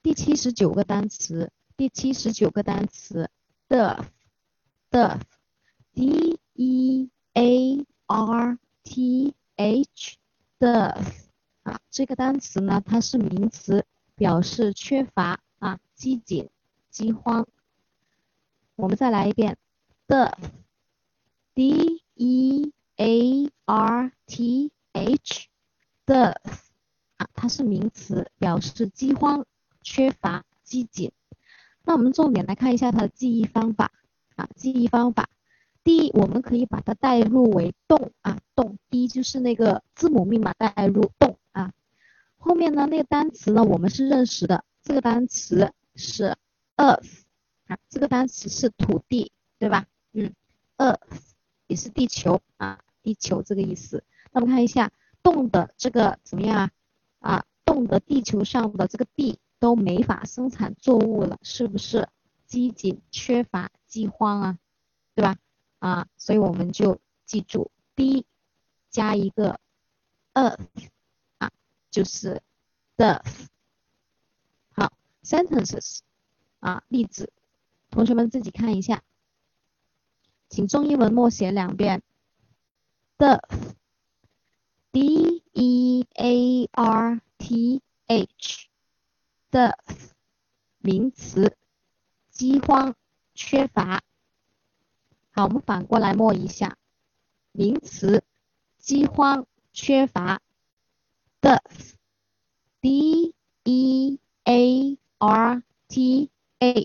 第七十九个单词，第七十九个单词，dearth，d e a r t h，dearth 啊，这个单词呢，它是名词，表示缺乏啊，饥馑、饥荒。我们再来一遍，dearth，d e a r t h，dearth 啊，它是名词，表示饥荒。缺乏机警。那我们重点来看一下它的记忆方法啊，记忆方法。第一，我们可以把它代入为动啊，动。第一就是那个字母密码代入动啊。后面呢，那个单词呢，我们是认识的，这个单词是 earth 啊，这个单词是土地，对吧？嗯，earth 也是地球啊，地球这个意思。那我们看一下动的这个怎么样啊？啊，动的地球上的这个地。都没法生产作物了，是不是饥馑、缺乏、饥荒啊？对吧？啊，所以我们就记住，D 加一个 earth 啊，就是 the。好，sentences 啊，例子，同学们自己看一下，请中英文默写两遍，the，d e a r t h。的名词，饥荒、缺乏。好，我们反过来默一下，名词，饥荒、缺乏。d e a t h d e a r t h，